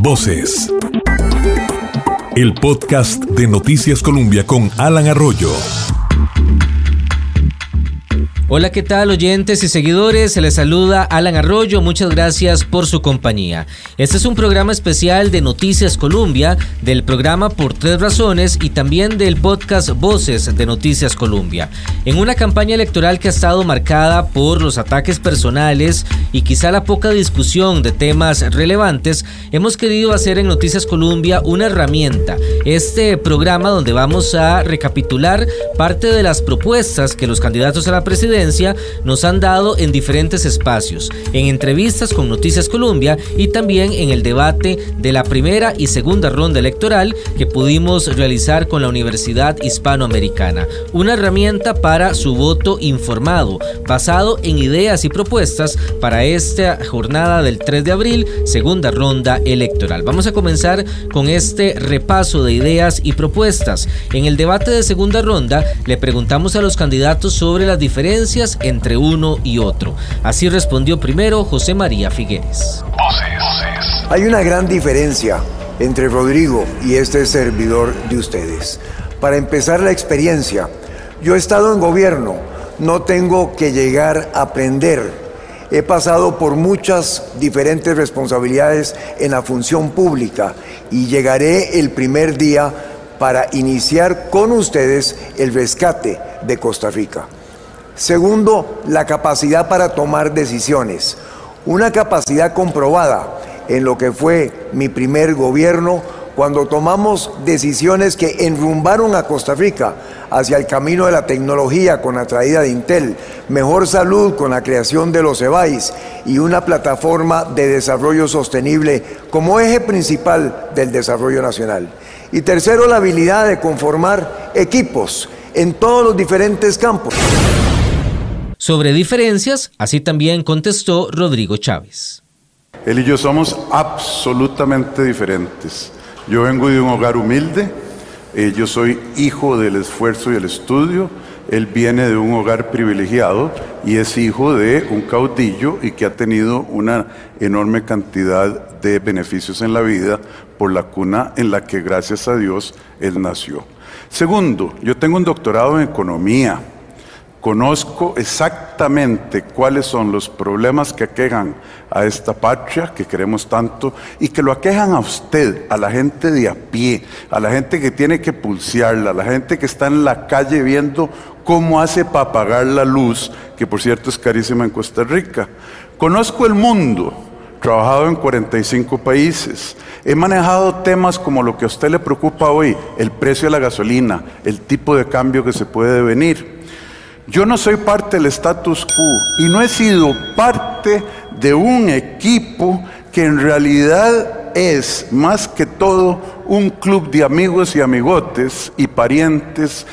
Voces. El podcast de Noticias Colombia con Alan Arroyo. Hola, ¿qué tal oyentes y seguidores? Se les saluda Alan Arroyo, muchas gracias por su compañía. Este es un programa especial de Noticias Colombia, del programa Por Tres Razones y también del podcast Voces de Noticias Colombia. En una campaña electoral que ha estado marcada por los ataques personales y quizá la poca discusión de temas relevantes, hemos querido hacer en Noticias Colombia una herramienta, este programa donde vamos a recapitular parte de las propuestas que los candidatos a la presidencia nos han dado en diferentes espacios, en entrevistas con Noticias Colombia y también en el debate de la primera y segunda ronda electoral que pudimos realizar con la Universidad Hispanoamericana. Una herramienta para su voto informado, basado en ideas y propuestas para esta jornada del 3 de abril, segunda ronda electoral. Vamos a comenzar con este repaso de ideas y propuestas. En el debate de segunda ronda le preguntamos a los candidatos sobre las diferencias entre uno y otro. Así respondió primero José María Figueres. Hay una gran diferencia entre Rodrigo y este servidor de ustedes. Para empezar la experiencia, yo he estado en gobierno, no tengo que llegar a aprender. He pasado por muchas diferentes responsabilidades en la función pública y llegaré el primer día para iniciar con ustedes el rescate de Costa Rica. Segundo, la capacidad para tomar decisiones. Una capacidad comprobada en lo que fue mi primer gobierno cuando tomamos decisiones que enrumbaron a Costa Rica hacia el camino de la tecnología con la traída de Intel, mejor salud con la creación de los EBAIS y una plataforma de desarrollo sostenible como eje principal del desarrollo nacional. Y tercero, la habilidad de conformar equipos en todos los diferentes campos. Sobre diferencias, así también contestó Rodrigo Chávez. Él y yo somos absolutamente diferentes. Yo vengo de un hogar humilde, eh, yo soy hijo del esfuerzo y el estudio, él viene de un hogar privilegiado y es hijo de un caudillo y que ha tenido una enorme cantidad de beneficios en la vida por la cuna en la que gracias a Dios él nació. Segundo, yo tengo un doctorado en economía. Conozco exactamente cuáles son los problemas que aquejan a esta patria que queremos tanto y que lo aquejan a usted, a la gente de a pie, a la gente que tiene que pulsearla, a la gente que está en la calle viendo cómo hace para pagar la luz, que por cierto es carísima en Costa Rica. Conozco el mundo, trabajado en 45 países. He manejado temas como lo que a usted le preocupa hoy, el precio de la gasolina, el tipo de cambio que se puede venir. Yo no soy parte del status quo y no he sido parte de un equipo que en realidad es más que todo un club de amigos y amigotes y parientes.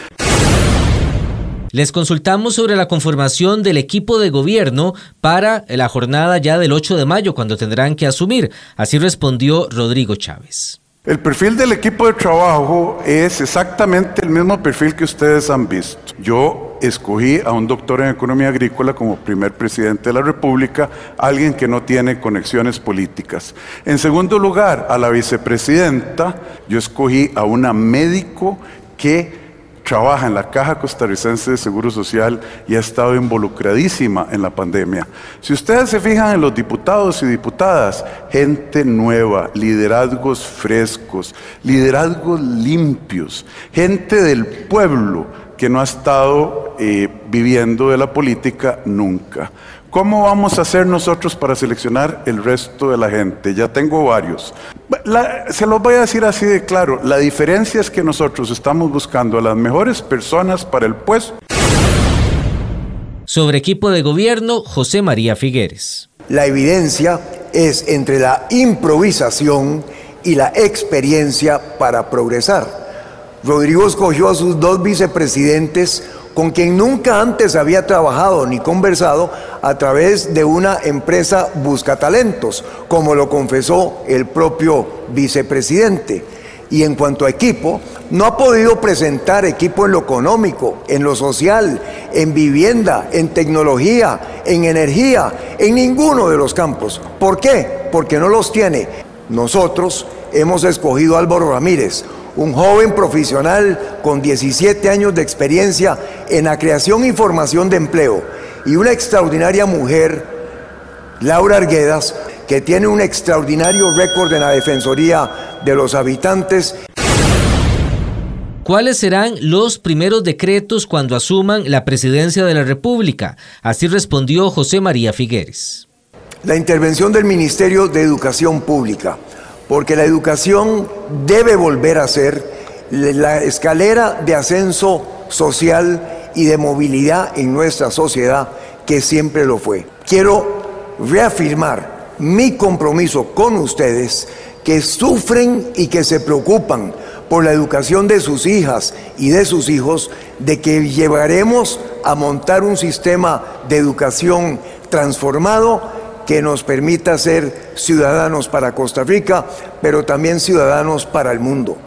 Les consultamos sobre la conformación del equipo de gobierno para la jornada ya del 8 de mayo, cuando tendrán que asumir. Así respondió Rodrigo Chávez. El perfil del equipo de trabajo es exactamente el mismo perfil que ustedes han visto. Yo escogí a un doctor en economía agrícola como primer presidente de la República, alguien que no tiene conexiones políticas. En segundo lugar, a la vicepresidenta, yo escogí a una médico que trabaja en la Caja Costarricense de Seguro Social y ha estado involucradísima en la pandemia. Si ustedes se fijan en los diputados y diputadas, gente nueva, liderazgos frescos, liderazgos limpios, gente del pueblo que no ha estado eh, viviendo de la política nunca. ¿Cómo vamos a hacer nosotros para seleccionar el resto de la gente? Ya tengo varios. Se los voy a decir así de claro. La diferencia es que nosotros estamos buscando a las mejores personas para el puesto. Sobre equipo de gobierno, José María Figueres. La evidencia es entre la improvisación y la experiencia para progresar. Rodrigo escogió a sus dos vicepresidentes con quien nunca antes había trabajado ni conversado a través de una empresa busca talentos, como lo confesó el propio vicepresidente. Y en cuanto a equipo, no ha podido presentar equipo en lo económico, en lo social, en vivienda, en tecnología, en energía, en ninguno de los campos. ¿Por qué? Porque no los tiene. Nosotros hemos escogido a Álvaro Ramírez, un joven profesional con 17 años de experiencia en la creación y formación de empleo, y una extraordinaria mujer, Laura Arguedas, que tiene un extraordinario récord en la Defensoría de los Habitantes. ¿Cuáles serán los primeros decretos cuando asuman la presidencia de la República? Así respondió José María Figueres. La intervención del Ministerio de Educación Pública, porque la educación debe volver a ser la escalera de ascenso social y de movilidad en nuestra sociedad que siempre lo fue. Quiero reafirmar mi compromiso con ustedes que sufren y que se preocupan por la educación de sus hijas y de sus hijos, de que llevaremos a montar un sistema de educación transformado que nos permita ser ciudadanos para Costa Rica, pero también ciudadanos para el mundo.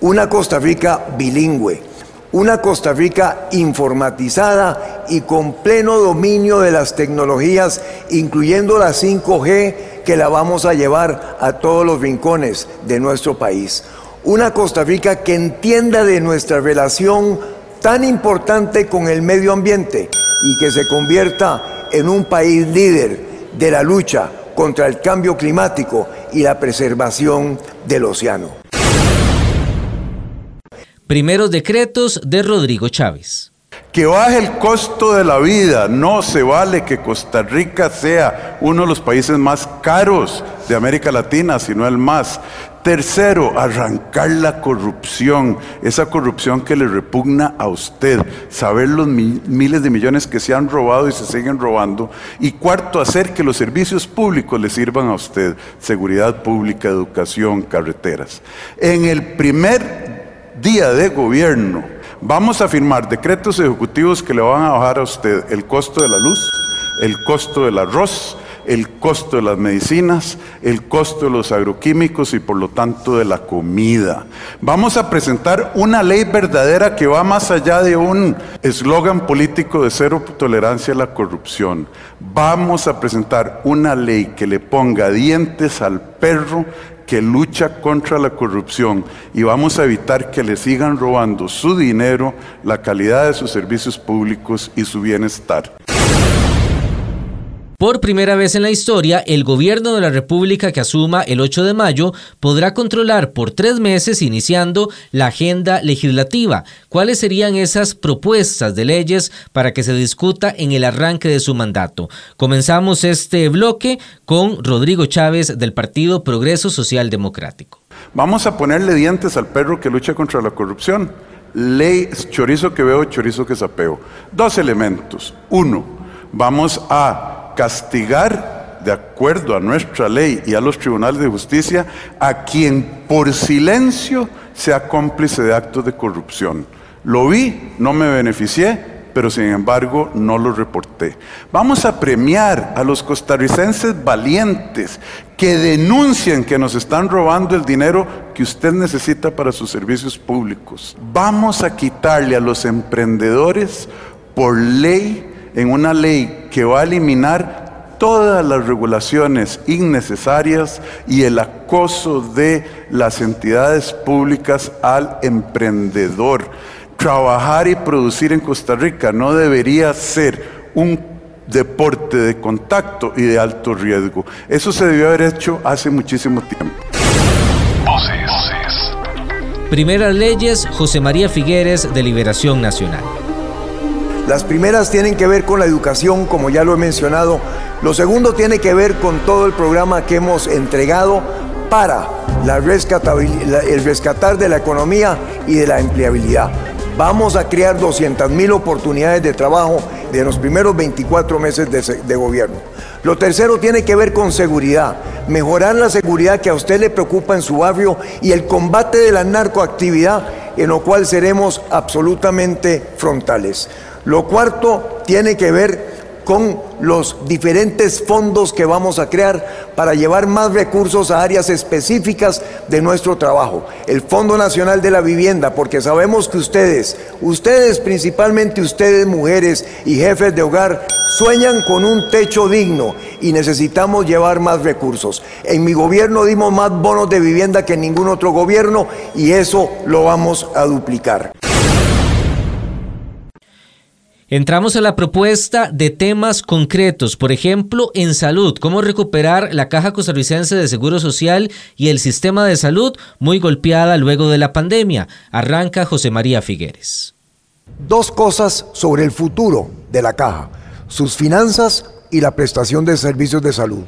Una Costa Rica bilingüe, una Costa Rica informatizada y con pleno dominio de las tecnologías, incluyendo la 5G, que la vamos a llevar a todos los rincones de nuestro país. Una Costa Rica que entienda de nuestra relación tan importante con el medio ambiente y que se convierta en un país líder de la lucha contra el cambio climático y la preservación del océano. Primeros decretos de Rodrigo Chávez. Que baje el costo de la vida. No se vale que Costa Rica sea uno de los países más caros de América Latina, sino el más. Tercero, arrancar la corrupción, esa corrupción que le repugna a usted, saber los miles de millones que se han robado y se siguen robando. Y cuarto, hacer que los servicios públicos le sirvan a usted, seguridad pública, educación, carreteras. En el primer día de gobierno, vamos a firmar decretos ejecutivos que le van a bajar a usted el costo de la luz, el costo del arroz, el costo de las medicinas, el costo de los agroquímicos y por lo tanto de la comida. Vamos a presentar una ley verdadera que va más allá de un eslogan político de cero tolerancia a la corrupción. Vamos a presentar una ley que le ponga dientes al perro que lucha contra la corrupción y vamos a evitar que le sigan robando su dinero, la calidad de sus servicios públicos y su bienestar. Por primera vez en la historia, el gobierno de la República que asuma el 8 de mayo podrá controlar por tres meses iniciando la agenda legislativa. ¿Cuáles serían esas propuestas de leyes para que se discuta en el arranque de su mandato? Comenzamos este bloque con Rodrigo Chávez del Partido Progreso Social Democrático. Vamos a ponerle dientes al perro que lucha contra la corrupción. Ley chorizo que veo, chorizo que sapeo. Dos elementos. Uno, vamos a castigar de acuerdo a nuestra ley y a los tribunales de justicia a quien por silencio sea cómplice de actos de corrupción. Lo vi, no me beneficié, pero sin embargo no lo reporté. Vamos a premiar a los costarricenses valientes que denuncien que nos están robando el dinero que usted necesita para sus servicios públicos. Vamos a quitarle a los emprendedores por ley en una ley que va a eliminar todas las regulaciones innecesarias y el acoso de las entidades públicas al emprendedor. Trabajar y producir en Costa Rica no debería ser un deporte de contacto y de alto riesgo. Eso se debió haber hecho hace muchísimo tiempo. Primeras leyes, José María Figueres de Liberación Nacional. Las primeras tienen que ver con la educación, como ya lo he mencionado. Lo segundo tiene que ver con todo el programa que hemos entregado para el rescatar de la economía y de la empleabilidad. Vamos a crear 200 mil oportunidades de trabajo de los primeros 24 meses de, de, gobierno. Lo tercero tiene que ver con seguridad, mejorar la seguridad que a usted le preocupa en su barrio y el combate de la narcoactividad en lo cual seremos absolutamente frontales. Lo cuarto tiene que ver con los diferentes fondos que vamos a crear para llevar más recursos a áreas específicas de nuestro trabajo. El Fondo Nacional de la Vivienda, porque sabemos que ustedes, ustedes principalmente ustedes mujeres y jefes de hogar, sueñan con un techo digno y necesitamos llevar más recursos. En mi gobierno dimos más bonos de vivienda que en ningún otro gobierno y eso lo vamos a duplicar. Entramos a la propuesta de temas concretos, por ejemplo, en salud, cómo recuperar la Caja Costarricense de Seguro Social y el sistema de salud muy golpeada luego de la pandemia. Arranca José María Figueres. Dos cosas sobre el futuro de la Caja, sus finanzas y la prestación de servicios de salud.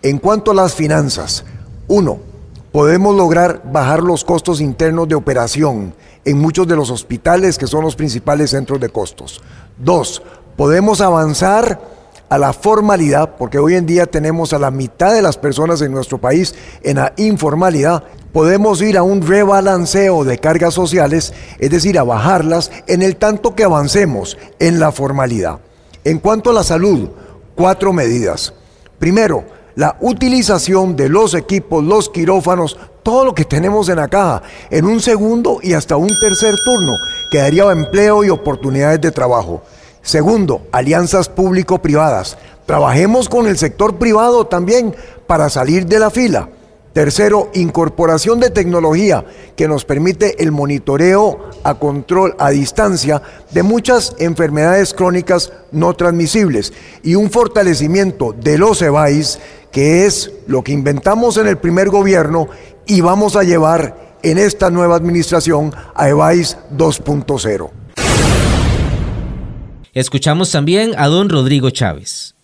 En cuanto a las finanzas, uno, podemos lograr bajar los costos internos de operación en muchos de los hospitales que son los principales centros de costos. Dos, podemos avanzar a la formalidad, porque hoy en día tenemos a la mitad de las personas en nuestro país en la informalidad. Podemos ir a un rebalanceo de cargas sociales, es decir, a bajarlas en el tanto que avancemos en la formalidad. En cuanto a la salud, cuatro medidas. Primero, la utilización de los equipos, los quirófanos, todo lo que tenemos en la caja, en un segundo y hasta un tercer turno, que daría empleo y oportunidades de trabajo. Segundo, alianzas público-privadas. Trabajemos con el sector privado también para salir de la fila. Tercero, incorporación de tecnología que nos permite el monitoreo a control a distancia de muchas enfermedades crónicas no transmisibles y un fortalecimiento de los EVAIS, que es lo que inventamos en el primer gobierno y vamos a llevar en esta nueva administración a EVAIS 2.0. Escuchamos también a don Rodrigo Chávez.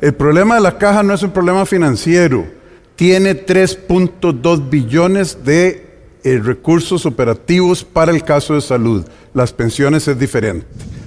El problema de la caja no es un problema financiero tiene 3.2 billones de eh, recursos operativos para el caso de salud. Las pensiones es diferente.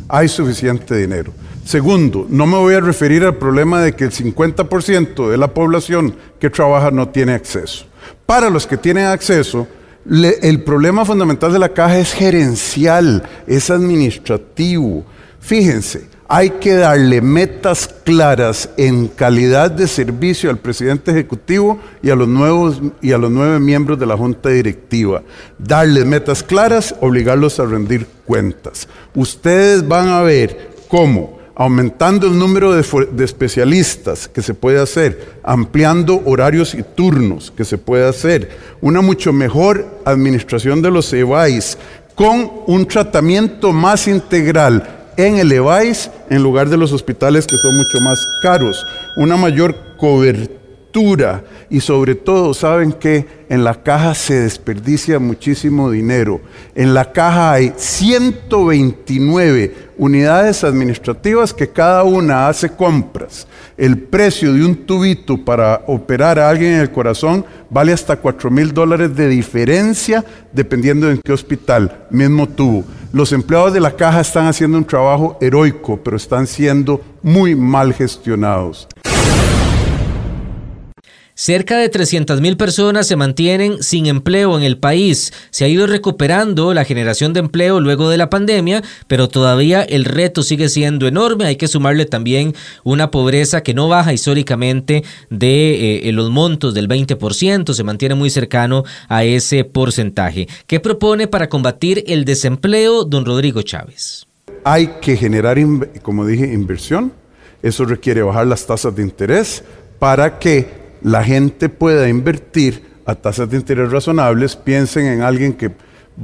Hay suficiente dinero. Segundo, no me voy a referir al problema de que el 50% de la población que trabaja no tiene acceso. Para los que tienen acceso, el problema fundamental de la caja es gerencial, es administrativo. Fíjense, hay que darle metas claras en calidad de servicio al presidente ejecutivo y a los nuevos y a los nueve miembros de la junta directiva. Darles metas claras, obligarlos a rendir cuentas. Ustedes van a ver cómo aumentando el número de, especialistas que se puede hacer, ampliando horarios y turnos que se puede hacer, una mucho mejor administración de los EVAIS, con un tratamiento más integral en el EVAIS en lugar de los hospitales que son mucho más caros, una mayor cobertura y sobre todo, saben que en la caja se desperdicia muchísimo dinero. En la caja hay 129 unidades administrativas que cada una hace compras. El precio de un tubito para operar a alguien en el corazón vale hasta 4 mil dólares de diferencia dependiendo en qué hospital, mismo tubo. Los empleados de la caja están haciendo un trabajo heroico, pero están siendo muy mal gestionados. Cerca de 300.000 personas se mantienen sin empleo en el país. Se ha ido recuperando la generación de empleo luego de la pandemia, pero todavía el reto sigue siendo enorme. Hay que sumarle también una pobreza que no baja históricamente de eh, los montos del 20%, se mantiene muy cercano a ese porcentaje. ¿Qué propone para combatir el desempleo don Rodrigo Chávez? Hay que generar, como dije, inversión. Eso requiere bajar las tasas de interés para que la gente pueda invertir a tasas de interés razonables, piensen en alguien que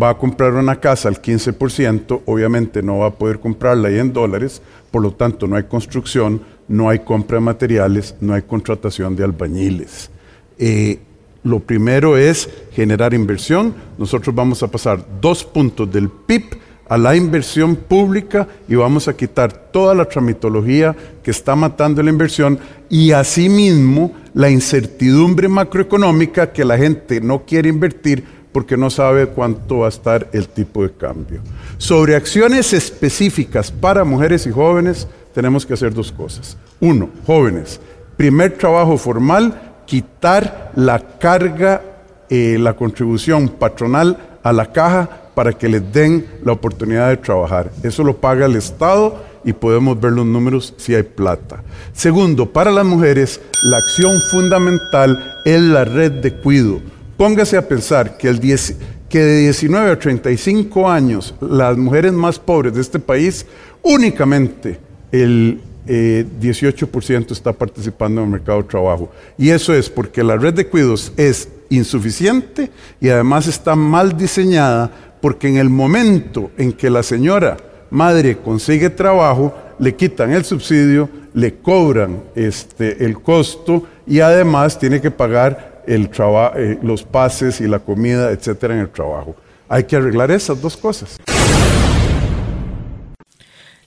va a comprar una casa al 15%, obviamente no va a poder comprarla ahí en dólares, por lo tanto no hay construcción, no hay compra de materiales, no hay contratación de albañiles. Eh, lo primero es generar inversión. Nosotros vamos a pasar dos puntos del PIB a la inversión pública y vamos a quitar toda la tramitología que está matando la inversión y asimismo la incertidumbre macroeconómica que la gente no quiere invertir porque no sabe cuánto va a estar el tipo de cambio. Sobre acciones específicas para mujeres y jóvenes tenemos que hacer dos cosas. Uno, jóvenes, primer trabajo formal, quitar la carga, eh, la contribución patronal a la caja para que les den la oportunidad de trabajar. Eso lo paga el Estado y podemos ver los números si hay plata. Segundo, para las mujeres, la acción fundamental es la red de cuido. Póngase a pensar que, de 19 a 35 años, las mujeres más pobres de este país, únicamente el 18% eh, está participando en el mercado de trabajo. Y eso es porque la red de cuidos es insuficiente y además está mal diseñada porque en el momento en que la señora madre consigue trabajo, le quitan el subsidio, le cobran este, el costo y además tiene que pagar el eh, los pases y la comida, etcétera, en el trabajo. Hay que arreglar esas dos cosas.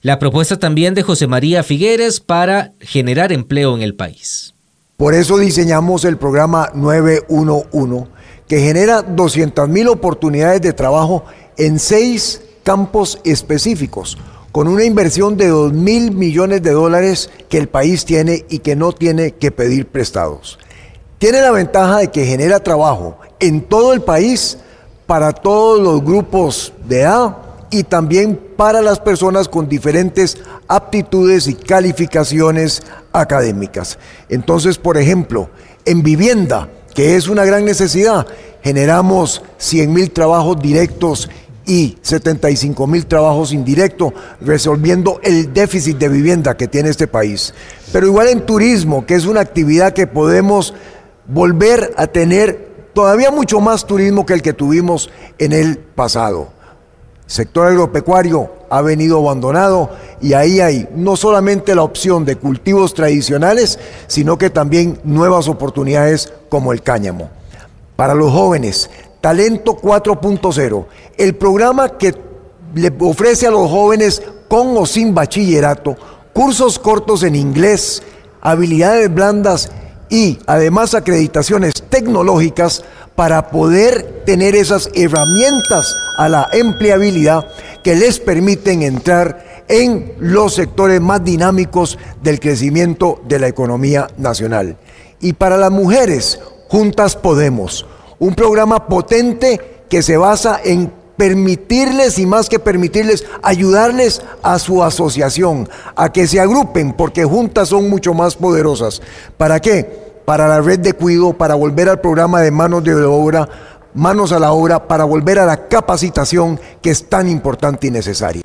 La propuesta también de José María Figueres para generar empleo en el país. Por eso diseñamos el programa 911, que genera 200.000 oportunidades de trabajo en seis campos específicos, con una inversión de 2 mil millones de dólares que el país tiene y que no tiene que pedir prestados. Tiene la ventaja de que genera trabajo en todo el país para todos los grupos de edad y también para las personas con diferentes aptitudes y calificaciones académicas. Entonces, por ejemplo, en vivienda, que es una gran necesidad, generamos 100 mil trabajos directos y 75 mil trabajos indirectos, resolviendo el déficit de vivienda que tiene este país. Pero igual en turismo, que es una actividad que podemos volver a tener todavía mucho más turismo que el que tuvimos en el pasado sector agropecuario ha venido abandonado y ahí hay no solamente la opción de cultivos tradicionales, sino que también nuevas oportunidades como el cáñamo. Para los jóvenes, Talento 4.0, el programa que le ofrece a los jóvenes con o sin bachillerato cursos cortos en inglés, habilidades blandas y además acreditaciones tecnológicas para poder tener esas herramientas a la empleabilidad que les permiten entrar en los sectores más dinámicos del crecimiento de la economía nacional. Y para las mujeres, Juntas Podemos, un programa potente que se basa en permitirles y más que permitirles, ayudarles a su asociación, a que se agrupen, porque juntas son mucho más poderosas. ¿Para qué? Para la red de cuido, para volver al programa de manos de obra, manos a la obra, para volver a la capacitación que es tan importante y necesaria.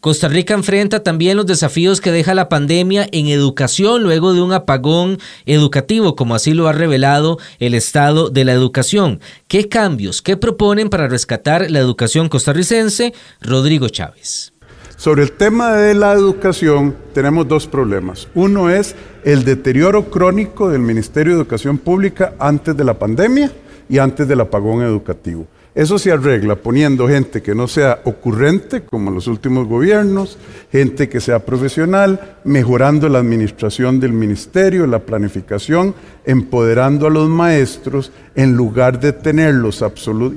Costa Rica enfrenta también los desafíos que deja la pandemia en educación luego de un apagón educativo, como así lo ha revelado el Estado de la Educación. ¿Qué cambios, qué proponen para rescatar la educación costarricense? Rodrigo Chávez. Sobre el tema de la educación tenemos dos problemas. Uno es el deterioro crónico del Ministerio de Educación Pública antes de la pandemia y antes del apagón educativo. Eso se arregla poniendo gente que no sea ocurrente, como los últimos gobiernos, gente que sea profesional, mejorando la administración del ministerio, la planificación, empoderando a los maestros en lugar de tenerlos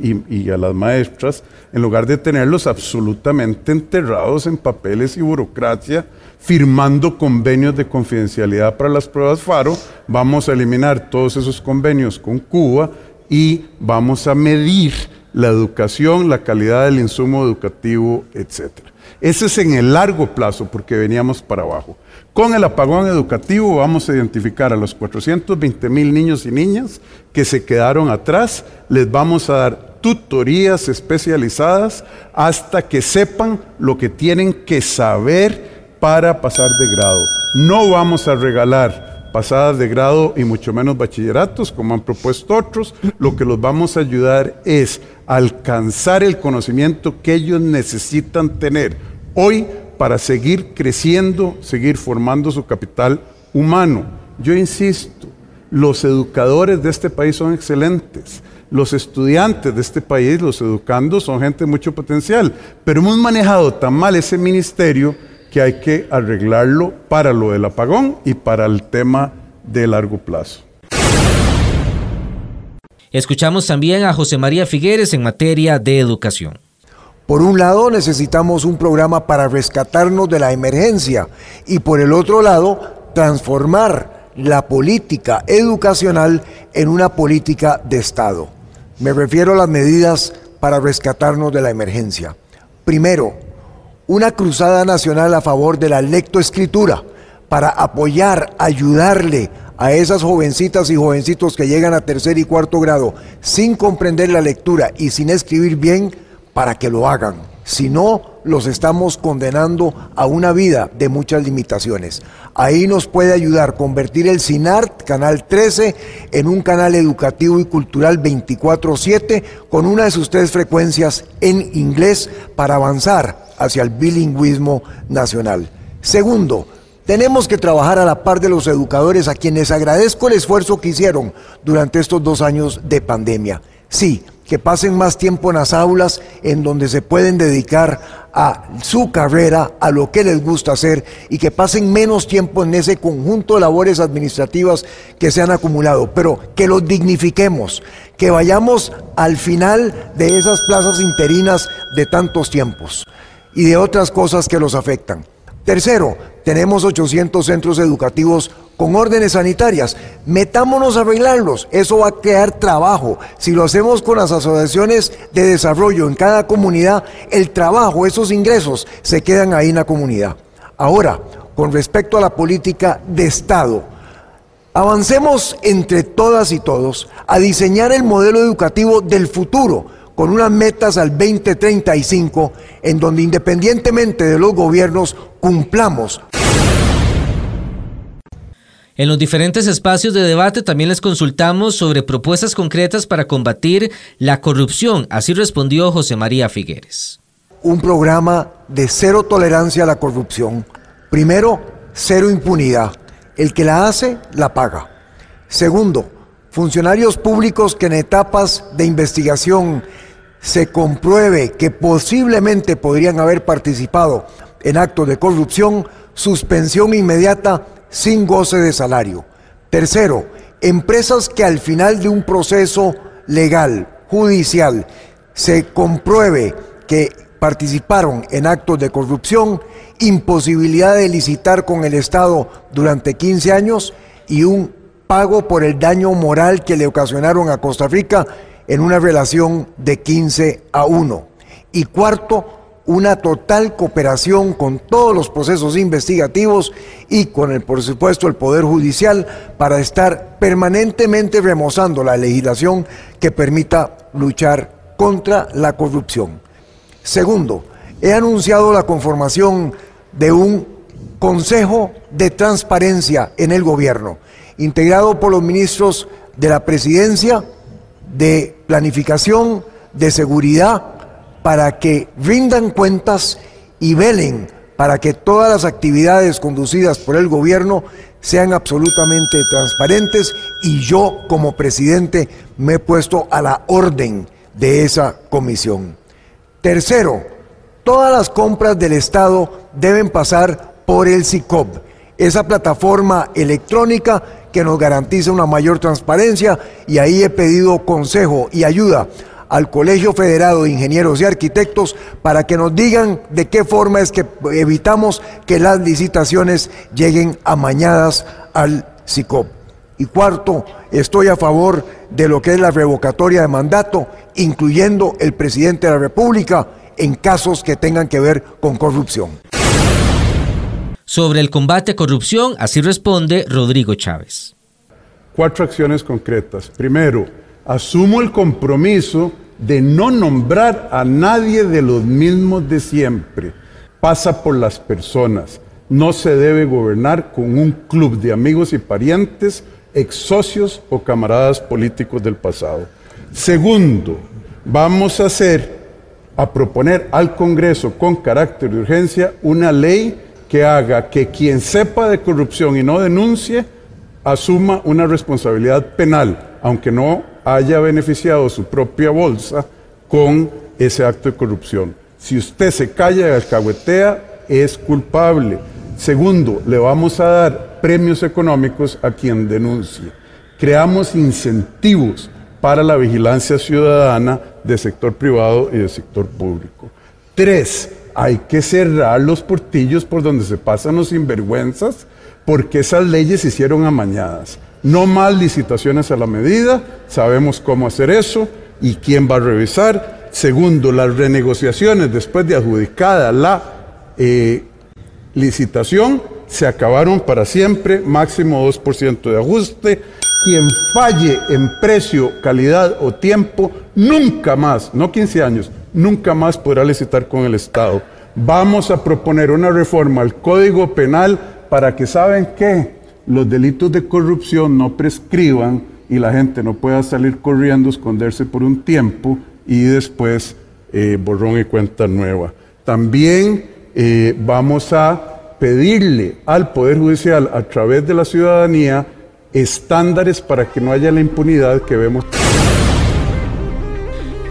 y, y a las maestras, en lugar de tenerlos absolutamente enterrados en papeles y burocracia, firmando convenios de confidencialidad para las pruebas FARO, vamos a eliminar todos esos convenios con Cuba y vamos a medir la educación, la calidad del insumo educativo, etc. Ese es en el largo plazo porque veníamos para abajo. Con el apagón educativo vamos a identificar a los 420 mil niños y niñas que se quedaron atrás, les vamos a dar tutorías especializadas hasta que sepan lo que tienen que saber para pasar de grado. No vamos a regalar pasadas de grado y mucho menos bachilleratos, como han propuesto otros, lo que los vamos a ayudar es alcanzar el conocimiento que ellos necesitan tener hoy para seguir creciendo, seguir formando su capital humano. Yo insisto, los educadores de este país son excelentes. Los estudiantes de este país, los educandos, son gente de mucho potencial. Pero hemos manejado tan mal ese ministerio que hay que arreglarlo para lo del apagón y para el tema de largo plazo. Escuchamos también a José María Figueres en materia de educación. Por un lado necesitamos un programa para rescatarnos de la emergencia y por el otro lado transformar la política educacional en una política de Estado. Me refiero a las medidas para rescatarnos de la emergencia. Primero, una cruzada nacional a favor de la lectoescritura para apoyar, ayudarle a esas jovencitas y jovencitos que llegan a tercer y cuarto grado sin comprender la lectura y sin escribir bien para que lo hagan. Si no, los estamos condenando a una vida de muchas limitaciones. Ahí nos puede ayudar convertir el SINART, Canal 13, en un canal educativo y cultural 24/7 con una de sus tres frecuencias en inglés para avanzar hacia el bilingüismo nacional. Segundo, tenemos que trabajar a la par de los educadores a quienes agradezco el esfuerzo que hicieron durante estos dos años de pandemia. Sí, que pasen más tiempo en las aulas en donde se pueden dedicar a su carrera, a lo que les gusta hacer y que pasen menos tiempo en ese conjunto de labores administrativas que se han acumulado, pero que los dignifiquemos, que vayamos al final de esas plazas interinas de tantos tiempos y de otras cosas que los afectan. Tercero, tenemos 800 centros educativos con órdenes sanitarias. Metámonos a arreglarlos. Eso va a crear trabajo. Si lo hacemos con las asociaciones de desarrollo en cada comunidad, el trabajo, esos ingresos, se quedan ahí en la comunidad. Ahora, con respecto a la política de Estado, avancemos entre todas y todos a diseñar el modelo educativo del futuro con unas metas al 2035 en donde independientemente de los gobiernos cumplamos. En los diferentes espacios de debate también les consultamos sobre propuestas concretas para combatir la corrupción. Así respondió José María Figueres. Un programa de cero tolerancia a la corrupción. Primero, cero impunidad. El que la hace, la paga. Segundo, funcionarios públicos que en etapas de investigación se compruebe que posiblemente podrían haber participado en actos de corrupción, suspensión inmediata sin goce de salario. Tercero, empresas que al final de un proceso legal, judicial, se compruebe que participaron en actos de corrupción, imposibilidad de licitar con el Estado durante 15 años y un pago por el daño moral que le ocasionaron a Costa Rica en una relación de 15 a 1. Y cuarto, una total cooperación con todos los procesos investigativos y con el, por supuesto, el Poder Judicial para estar permanentemente remozando la legislación que permita luchar contra la corrupción. Segundo, he anunciado la conformación de un Consejo de Transparencia en el Gobierno, integrado por los ministros de la Presidencia, de planificación, de seguridad, para que rindan cuentas y velen para que todas las actividades conducidas por el gobierno sean absolutamente transparentes y yo como presidente me he puesto a la orden de esa comisión. Tercero, todas las compras del Estado deben pasar por el SICOP, esa plataforma electrónica que nos garantiza una mayor transparencia y ahí he pedido consejo y ayuda al Colegio Federado de Ingenieros y Arquitectos para que nos digan de qué forma es que evitamos que las licitaciones lleguen amañadas al SICOP. Y cuarto, estoy a favor de lo que es la revocatoria de mandato, incluyendo el presidente de la República en casos que tengan que ver con corrupción. Sobre el combate a corrupción, así responde Rodrigo Chávez. Cuatro acciones concretas. Primero, asumo el compromiso de no nombrar a nadie de los mismos de siempre. Pasa por las personas. No se debe gobernar con un club de amigos y parientes, ex socios o camaradas políticos del pasado. Segundo, vamos a hacer, a proponer al Congreso con carácter de urgencia una ley que haga que quien sepa de corrupción y no denuncie asuma una responsabilidad penal, aunque no haya beneficiado su propia bolsa con ese acto de corrupción. Si usted se calla y alcahuetea, es culpable. Segundo, le vamos a dar premios económicos a quien denuncie. Creamos incentivos para la vigilancia ciudadana del sector privado y del sector público. Tres, hay que cerrar los portillos por donde se pasan los sinvergüenzas, porque esas leyes se hicieron amañadas. No más licitaciones a la medida, sabemos cómo hacer eso y quién va a revisar. Segundo, las renegociaciones después de adjudicada la eh, licitación, se acabaron para siempre, máximo 2% de ajuste. Quien falle en precio, calidad o tiempo, nunca más, no 15 años, nunca más podrá licitar con el Estado. Vamos a proponer una reforma al Código Penal para que, ¿saben qué? Los delitos de corrupción no prescriban y la gente no pueda salir corriendo, esconderse por un tiempo y después eh, borrón y cuenta nueva. También eh, vamos a pedirle al Poder Judicial a través de la ciudadanía estándares para que no haya la impunidad que vemos.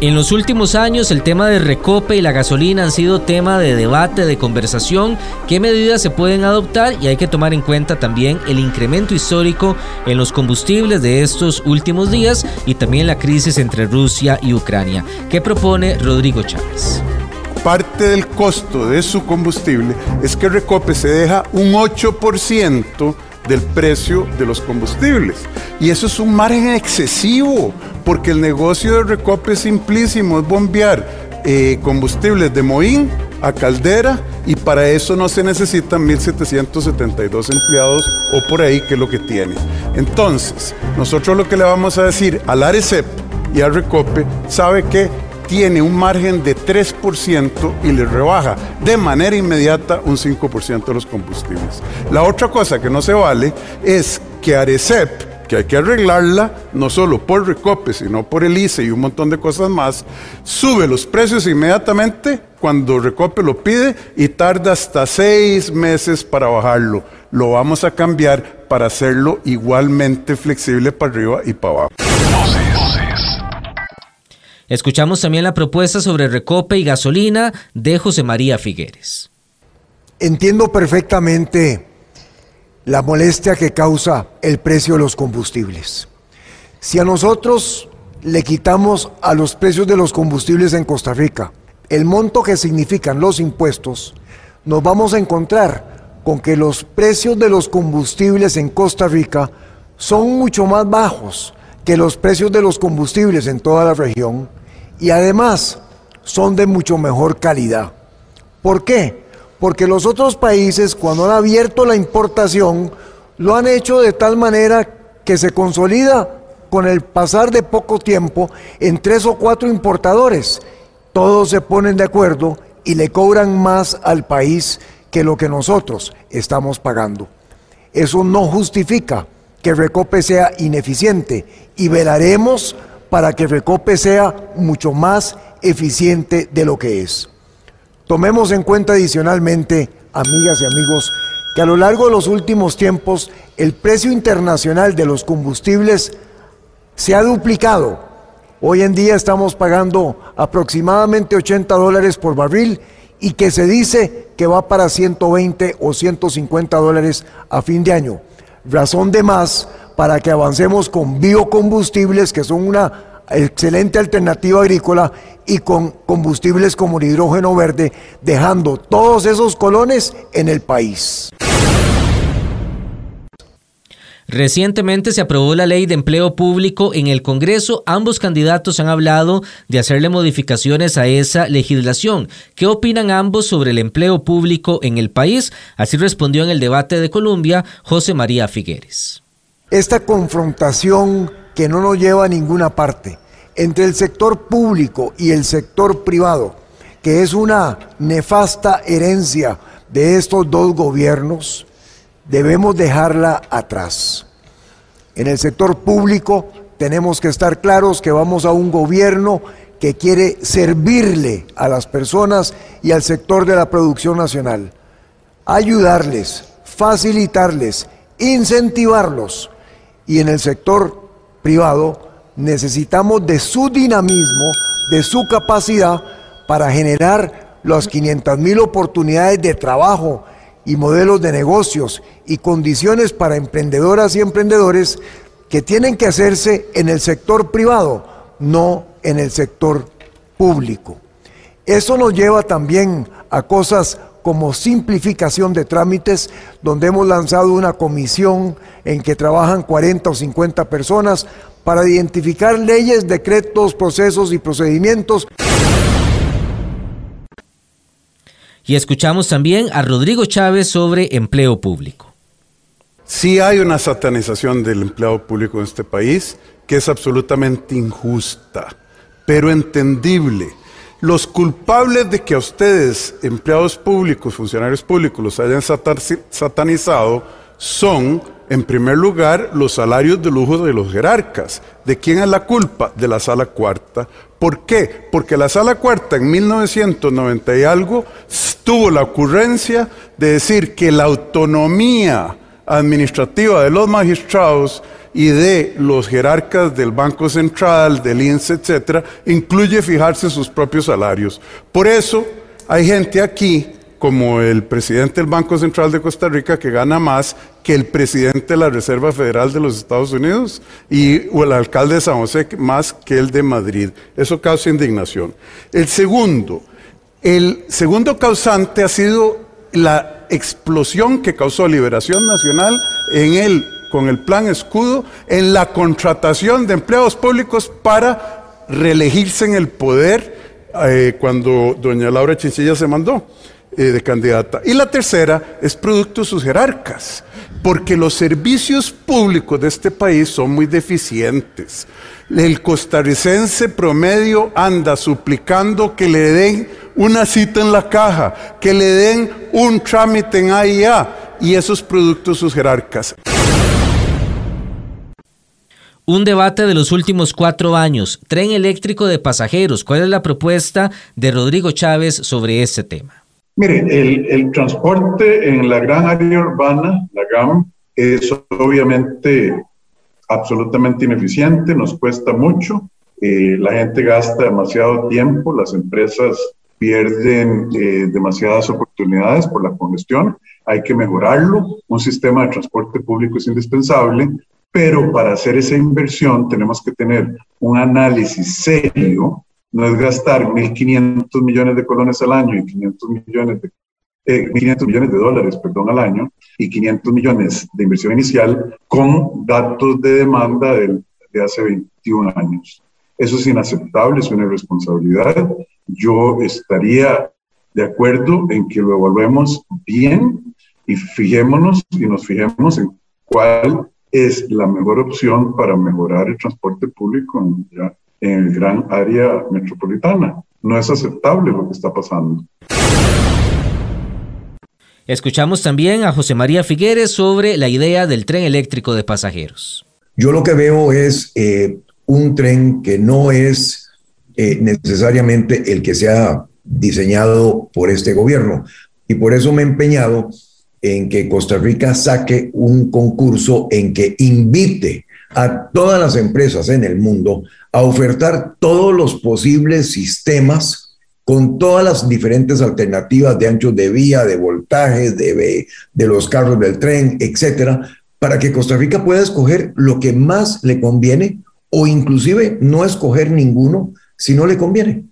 En los últimos años el tema de recope y la gasolina han sido tema de debate, de conversación, qué medidas se pueden adoptar y hay que tomar en cuenta también el incremento histórico en los combustibles de estos últimos días y también la crisis entre Rusia y Ucrania. ¿Qué propone Rodrigo Chávez? Parte del costo de su combustible es que Recope se deja un 8% del precio de los combustibles. Y eso es un margen excesivo, porque el negocio de Recope es simplísimo, es bombear eh, combustibles de Moín a Caldera y para eso no se necesitan 1.772 empleados o por ahí que es lo que tiene. Entonces, nosotros lo que le vamos a decir al ARECEP y al Recope, sabe que tiene un margen de 3% y le rebaja de manera inmediata un 5% de los combustibles. La otra cosa que no se vale es que Arecep, que hay que arreglarla, no solo por Recope, sino por el ICE y un montón de cosas más, sube los precios inmediatamente cuando Recope lo pide y tarda hasta seis meses para bajarlo. Lo vamos a cambiar para hacerlo igualmente flexible para arriba y para abajo. Escuchamos también la propuesta sobre recope y gasolina de José María Figueres. Entiendo perfectamente la molestia que causa el precio de los combustibles. Si a nosotros le quitamos a los precios de los combustibles en Costa Rica el monto que significan los impuestos, nos vamos a encontrar con que los precios de los combustibles en Costa Rica son mucho más bajos que los precios de los combustibles en toda la región y además son de mucho mejor calidad. ¿Por qué? Porque los otros países cuando han abierto la importación lo han hecho de tal manera que se consolida con el pasar de poco tiempo en tres o cuatro importadores. Todos se ponen de acuerdo y le cobran más al país que lo que nosotros estamos pagando. Eso no justifica que Recope sea ineficiente y velaremos para que Recope sea mucho más eficiente de lo que es. Tomemos en cuenta adicionalmente, amigas y amigos, que a lo largo de los últimos tiempos el precio internacional de los combustibles se ha duplicado. Hoy en día estamos pagando aproximadamente 80 dólares por barril y que se dice que va para 120 o 150 dólares a fin de año. Razón de más para que avancemos con biocombustibles, que son una excelente alternativa agrícola, y con combustibles como el hidrógeno verde, dejando todos esos colones en el país. Recientemente se aprobó la ley de empleo público en el Congreso. Ambos candidatos han hablado de hacerle modificaciones a esa legislación. ¿Qué opinan ambos sobre el empleo público en el país? Así respondió en el debate de Colombia José María Figueres esta confrontación que no nos lleva a ninguna parte entre el sector público y el sector privado, que es una nefasta herencia de estos dos gobiernos, debemos dejarla atrás. En el sector público tenemos que estar claros que vamos a un gobierno que quiere servirle a las personas y al sector de la producción nacional, ayudarles, facilitarles, incentivarlos y en el sector privado necesitamos de su dinamismo, de su capacidad para generar las 500 mil oportunidades de trabajo y modelos de negocios y condiciones para emprendedoras y emprendedores que tienen que hacerse en el sector privado, no en el sector público. Eso nos lleva también a cosas como simplificación de trámites, donde hemos lanzado una comisión en que trabajan 40 o 50 personas para identificar leyes, decretos, procesos y procedimientos Y escuchamos también a Rodrigo Chávez sobre empleo público. Sí hay una satanización del empleado público en este país que es absolutamente injusta, pero entendible. Los culpables de que a ustedes, empleados públicos, funcionarios públicos, los hayan satanizado son, en primer lugar, los salarios de lujo de los jerarcas. ¿De quién es la culpa? De la sala cuarta. ¿Por qué? Porque la sala cuarta en 1990 y algo tuvo la ocurrencia de decir que la autonomía administrativa de los magistrados y de los jerarcas del Banco Central, del INSE, etcétera, incluye fijarse sus propios salarios. Por eso hay gente aquí, como el presidente del Banco Central de Costa Rica, que gana más que el presidente de la Reserva Federal de los Estados Unidos y o el alcalde de San José más que el de Madrid. Eso causa indignación. El segundo, el segundo causante ha sido la explosión que causó Liberación Nacional en el con el plan escudo en la contratación de empleados públicos para reelegirse en el poder eh, cuando doña Laura Chinchilla se mandó eh, de candidata. Y la tercera es producto de sus jerarcas, porque los servicios públicos de este país son muy deficientes. El costarricense promedio anda suplicando que le den una cita en la caja, que le den un trámite en AIA y esos productos sus jerarcas. Un debate de los últimos cuatro años, tren eléctrico de pasajeros. ¿Cuál es la propuesta de Rodrigo Chávez sobre este tema? Mire, el, transporte en la gran área urbana, la GAM, es obviamente absolutamente ineficiente, nos cuesta mucho, eh, la gente gasta demasiado tiempo, las empresas pierden eh, demasiadas oportunidades por la congestión, hay que mejorarlo, un sistema de transporte público es indispensable, pero para hacer esa inversión tenemos que tener un análisis serio, no es gastar 1.500 millones de colones al año y 500 millones de, eh, millones de dólares perdón, al año y 500 millones de inversión inicial con datos de demanda de, de hace 21 años. Eso es inaceptable, es una irresponsabilidad. Yo estaría de acuerdo en que lo evaluemos bien y fijémonos y nos fijemos en cuál es la mejor opción para mejorar el transporte público en, en el gran área metropolitana. No es aceptable lo que está pasando. Escuchamos también a José María Figueres sobre la idea del tren eléctrico de pasajeros. Yo lo que veo es eh, un tren que no es eh, necesariamente el que se ha diseñado por este gobierno. Y por eso me he empeñado en que Costa Rica saque un concurso en que invite a todas las empresas en el mundo a ofertar todos los posibles sistemas con todas las diferentes alternativas de anchos de vía, de voltaje, de, de los carros del tren, etcétera, para que Costa Rica pueda escoger lo que más le conviene o inclusive no escoger ninguno si no le conviene.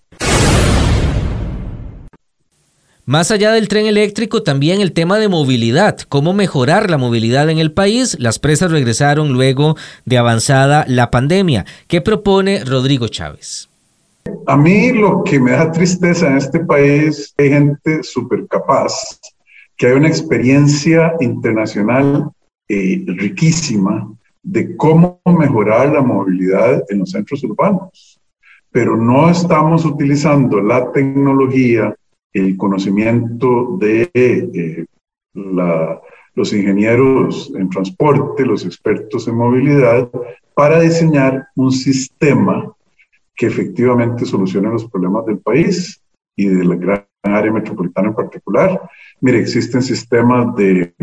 Más allá del tren eléctrico, también el tema de movilidad, cómo mejorar la movilidad en el país. Las presas regresaron luego de avanzada la pandemia. ¿Qué propone Rodrigo Chávez? A mí lo que me da tristeza en este país hay gente súper capaz, que hay una experiencia internacional eh, riquísima de cómo mejorar la movilidad en los centros urbanos, pero no estamos utilizando la tecnología el conocimiento de eh, los ingenieros en transporte, los expertos en movilidad, para diseñar un sistema que efectivamente solucione los problemas del país y de la gran área metropolitana en particular. Mire, existen sistemas de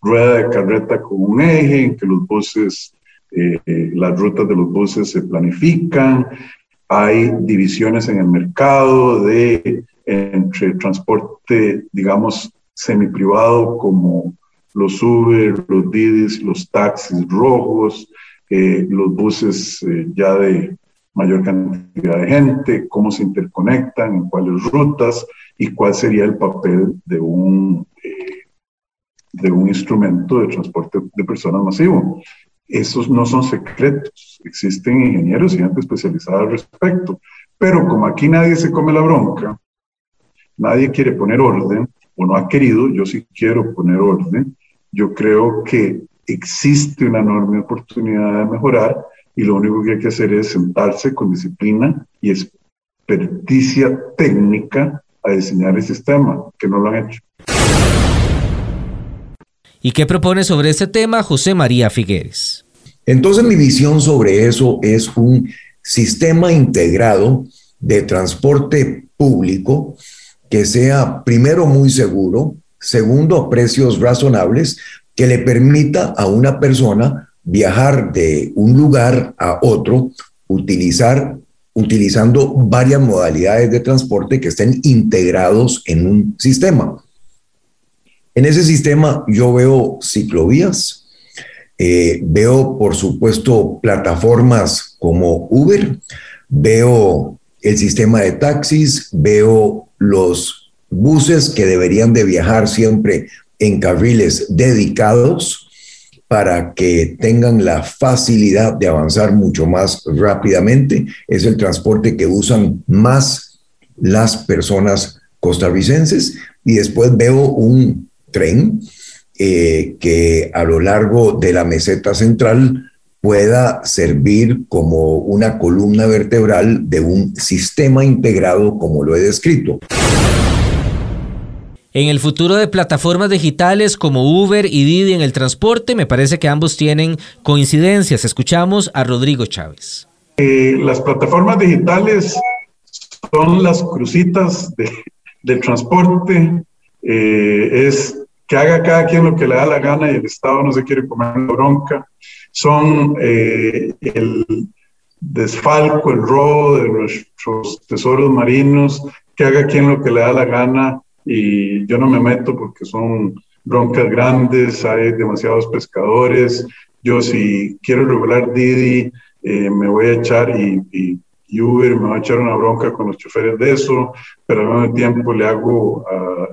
rueda de carreta con un eje en que los buses, eh, eh, las rutas de los buses se planifican, hay divisiones en el mercado de entre transporte, digamos, semiprivado como los Uber, los Didis, los taxis rojos, eh, los buses eh, ya de mayor cantidad de gente, cómo se interconectan, en cuáles rutas y cuál sería el papel de un, eh, de un instrumento de transporte de personas masivo. Esos no son secretos, existen ingenieros y gente especializada al respecto. Pero como aquí nadie se come la bronca, nadie quiere poner orden, o no ha querido, yo sí quiero poner orden, yo creo que existe una enorme oportunidad de mejorar y lo único que hay que hacer es sentarse con disciplina y experticia técnica a diseñar el sistema, que no lo han hecho. ¿Y qué propone sobre este tema José María Figueres? Entonces mi visión sobre eso es un sistema integrado de transporte público que sea primero muy seguro, segundo a precios razonables, que le permita a una persona viajar de un lugar a otro, utilizar, utilizando varias modalidades de transporte que estén integrados en un sistema. En ese sistema yo veo ciclovías, eh, veo por supuesto plataformas como Uber, veo el sistema de taxis, veo los buses que deberían de viajar siempre en carriles dedicados para que tengan la facilidad de avanzar mucho más rápidamente. Es el transporte que usan más las personas costarricenses. Y después veo un tren eh, que a lo largo de la meseta central pueda servir como una columna vertebral de un sistema integrado como lo he descrito. En el futuro de plataformas digitales como Uber y Didi en el transporte, me parece que ambos tienen coincidencias. Escuchamos a Rodrigo Chávez. Eh, las plataformas digitales son las crucitas de, del transporte. Eh, es que haga cada quien lo que le da la gana y el Estado no se quiere comer la bronca. Son eh, el desfalco, el robo de nuestros tesoros marinos, que haga quien lo que le da la gana y yo no me meto porque son broncas grandes, hay demasiados pescadores. Yo si quiero regular Didi, eh, me voy a echar y, Uber me va a echar una bronca con los choferes de eso, pero al mismo tiempo le hago, uh,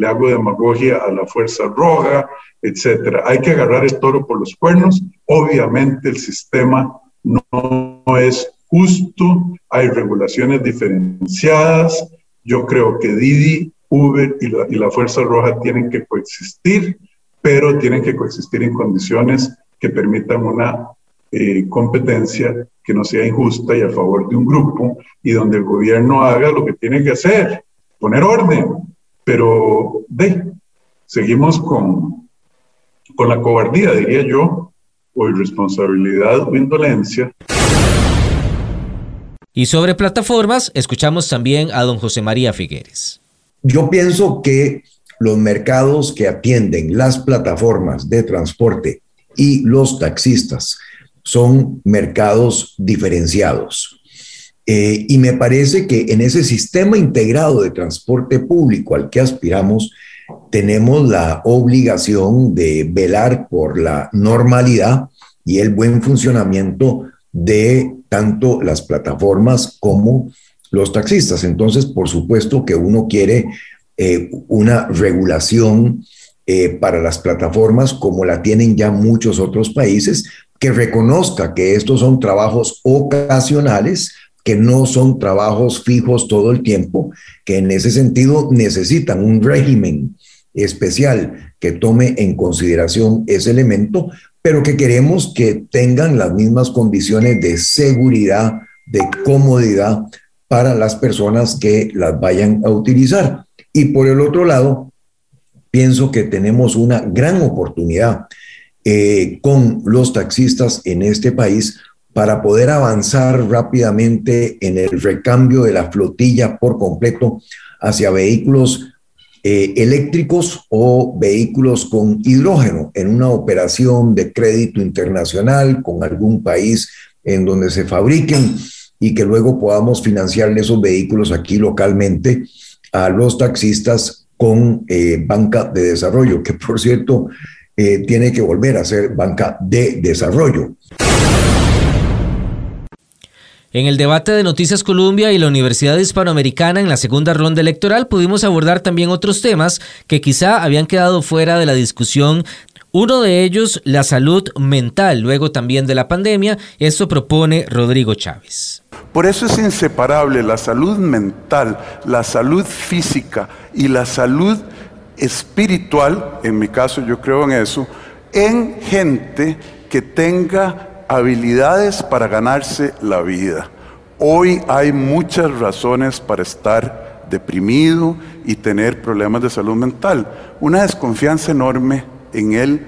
le hago demagogia a la Fuerza Roja, etcétera. Hay que agarrar el toro por los cuernos. Obviamente el sistema no, no es justo, hay regulaciones diferenciadas. Yo creo que Didi Uber y la, Fuerza Roja tienen que coexistir, pero tienen que coexistir en condiciones que permitan una eh, competencia que no sea injusta y a favor de un grupo y donde el gobierno haga lo que tiene que hacer, poner orden. Pero de, seguimos con, con la cobardía, diría yo, o irresponsabilidad o indolencia. Y sobre plataformas, escuchamos también a don José María Figueres. Yo pienso que los mercados que atienden las plataformas de transporte y los taxistas son mercados diferenciados. Eh, y me parece que en ese sistema integrado de transporte público al que aspiramos, tenemos la obligación de velar por la normalidad y el buen funcionamiento de tanto las plataformas como los taxistas. Entonces, por supuesto que uno quiere eh, una regulación eh, para las plataformas como la tienen ya muchos otros países, que reconozca que estos son trabajos ocasionales, que no son trabajos fijos todo el tiempo, que en ese sentido necesitan un régimen especial que tome en consideración ese elemento, pero que queremos que tengan las mismas condiciones de seguridad, de comodidad para las personas que las vayan a utilizar. Y por el otro lado, pienso que tenemos una gran oportunidad eh, con los taxistas en este país para poder avanzar rápidamente en el recambio de la flotilla por completo hacia vehículos eh, eléctricos o vehículos con hidrógeno en una operación de crédito internacional con algún país en donde se fabriquen y que luego podamos financiar esos vehículos aquí localmente a los taxistas con eh, banca de desarrollo, que por cierto eh, tiene que volver a ser banca de desarrollo. En el debate de Noticias Colombia y la Universidad Hispanoamericana en la segunda ronda electoral pudimos abordar también otros temas que quizá habían quedado fuera de la discusión uno de ellos, la salud mental, luego también de la pandemia. Esto propone Rodrigo Chávez. Por eso es inseparable la salud mental, la salud física y la salud espiritual, en mi caso yo creo en eso, en gente que tenga habilidades para ganarse la vida. Hoy hay muchas razones para estar deprimido y tener problemas de salud mental. Una desconfianza enorme en el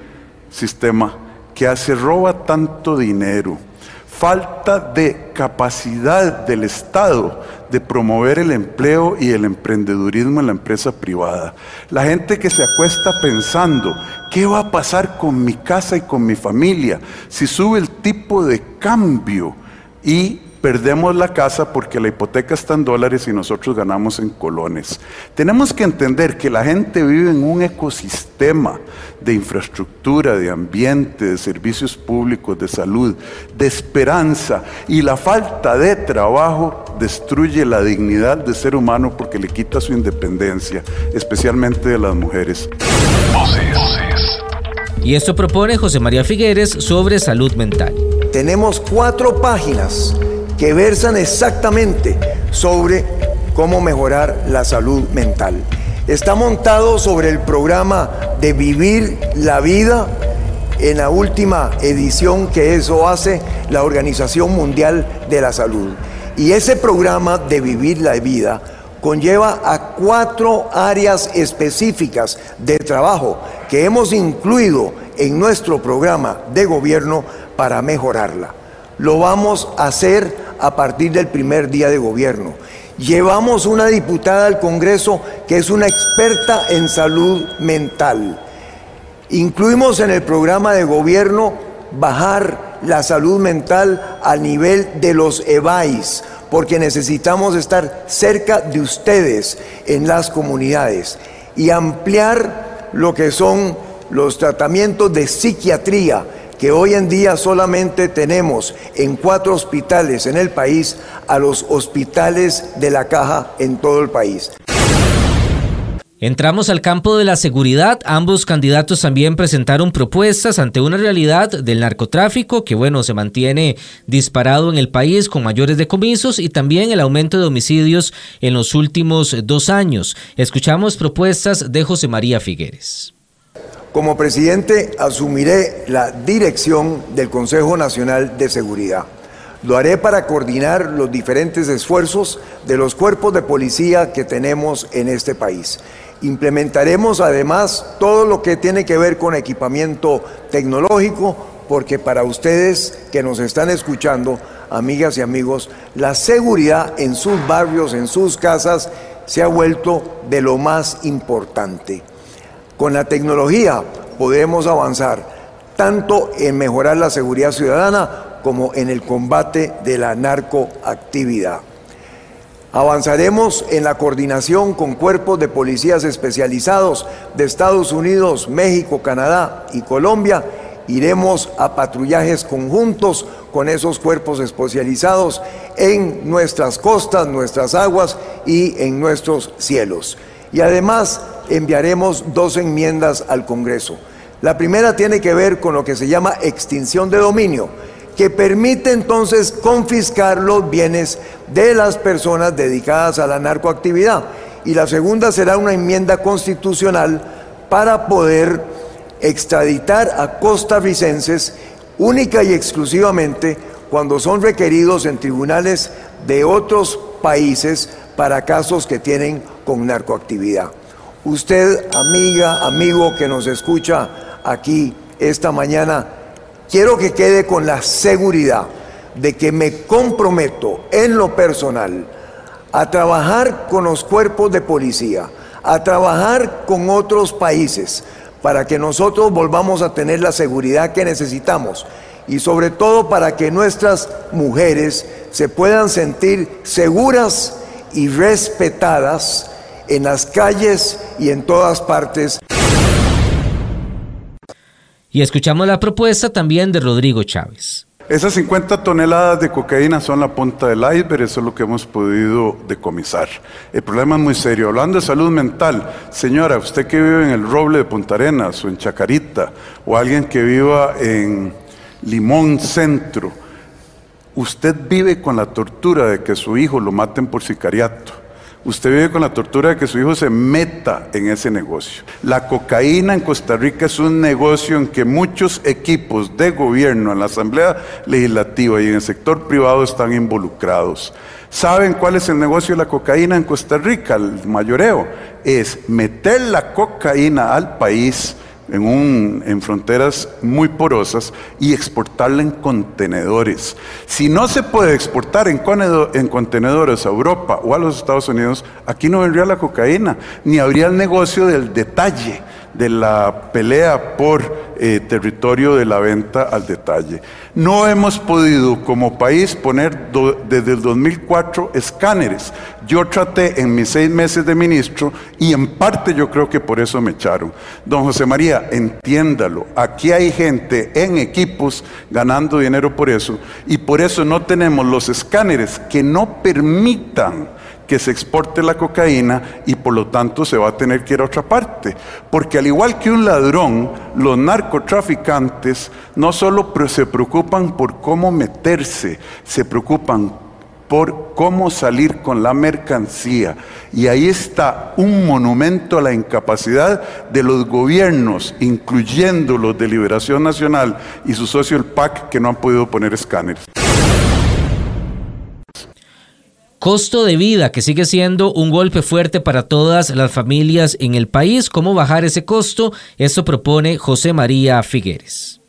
sistema que hace roba tanto dinero. Falta de capacidad del Estado de promover el empleo y el emprendedurismo en la empresa privada. La gente que se acuesta pensando, ¿qué va a pasar con mi casa y con mi familia si sube el tipo de cambio y perdemos la casa porque la hipoteca está en dólares y nosotros ganamos en colones. Tenemos que entender que la gente vive en un ecosistema de infraestructura, de ambiente, de servicios públicos, de salud, de esperanza y la falta de trabajo destruye la dignidad de ser humano porque le quita su independencia, especialmente de las mujeres. Y esto propone José María Figueres sobre salud mental. Tenemos cuatro páginas que versan exactamente sobre cómo mejorar la salud mental. Está montado sobre el programa de Vivir la Vida en la última edición que eso hace la Organización Mundial de la Salud. Y ese programa de Vivir la Vida conlleva a cuatro áreas específicas de trabajo que hemos incluido en nuestro programa de gobierno para mejorarla. Lo vamos a hacer a partir del primer día de gobierno. Llevamos una diputada al Congreso que es una experta en salud mental. Incluimos en el programa de gobierno bajar la salud mental al nivel de los EBAIS, porque necesitamos estar cerca de ustedes en las comunidades y ampliar lo que son los tratamientos de psiquiatría que hoy en día solamente tenemos en cuatro hospitales en el país a los hospitales de la caja en todo el país. Entramos al campo de la seguridad. Ambos candidatos también presentaron propuestas ante una realidad del narcotráfico que, bueno, se mantiene disparado en el país con mayores decomisos y también el aumento de homicidios en los últimos dos años. Escuchamos propuestas de José María Figueres. Como presidente asumiré la dirección del Consejo Nacional de Seguridad. Lo haré para coordinar los diferentes esfuerzos de los cuerpos de policía que tenemos en este país. Implementaremos además todo lo que tiene que ver con equipamiento tecnológico, porque para ustedes que nos están escuchando, amigas y amigos, la seguridad en sus barrios, en sus casas, se ha vuelto de lo más importante. Con la tecnología podemos avanzar tanto en mejorar la seguridad ciudadana como en el combate de la narcoactividad. Avanzaremos en la coordinación con cuerpos de policías especializados de Estados Unidos, México, Canadá y Colombia. Iremos a patrullajes conjuntos con esos cuerpos especializados en nuestras costas, nuestras aguas y en nuestros cielos. Y además enviaremos dos enmiendas al Congreso. La primera tiene que ver con lo que se llama extinción de dominio, que permite entonces confiscar los bienes de las personas dedicadas a la narcoactividad. Y la segunda será una enmienda constitucional para poder extraditar a costarricenses única y exclusivamente cuando son requeridos en tribunales de otros países para casos que tienen con narcoactividad. Usted, amiga, amigo que nos escucha aquí esta mañana, quiero que quede con la seguridad de que me comprometo en lo personal a trabajar con los cuerpos de policía, a trabajar con otros países para que nosotros volvamos a tener la seguridad que necesitamos y sobre todo para que nuestras mujeres se puedan sentir seguras y respetadas en las calles y en todas partes. Y escuchamos la propuesta también de Rodrigo Chávez. Esas 50 toneladas de cocaína son la punta del iceberg, eso es lo que hemos podido decomisar. El problema es muy serio. Hablando de salud mental, señora, usted que vive en el Roble de Punta Arenas o en Chacarita, o alguien que viva en Limón Centro, usted vive con la tortura de que su hijo lo maten por sicariato Usted vive con la tortura de que su hijo se meta en ese negocio. La cocaína en Costa Rica es un negocio en que muchos equipos de gobierno en la Asamblea Legislativa y en el sector privado están involucrados. ¿Saben cuál es el negocio de la cocaína en Costa Rica? El mayoreo es meter la cocaína al país en, un, en fronteras muy porosas y exportarla en contenedores. Si no se puede exportar en, en contenedores a Europa o a los Estados Unidos, aquí no vendría la cocaína, ni habría el negocio del detalle de la pelea por eh, territorio de la venta al detalle. No hemos podido como país poner desde el 2004 escáneres. Yo traté en mis seis meses de ministro y en parte yo creo que por eso me echaron. Don José María, entiéndalo, aquí hay gente en equipos ganando dinero por eso y por eso no tenemos los escáneres que no permitan que se exporte la cocaína y por lo tanto se va a tener que ir a otra parte. Porque al igual que un ladrón, los narcotraficantes no solo se preocupan por cómo meterse, se preocupan por cómo salir con la mercancía. Y ahí está un monumento a la incapacidad de los gobiernos, incluyendo los de Liberación Nacional y su socio el PAC, que no han podido poner escáneres. Costo de vida, que sigue siendo un golpe fuerte para todas las familias en el país. ¿Cómo bajar ese costo? Esto propone José María Figueres.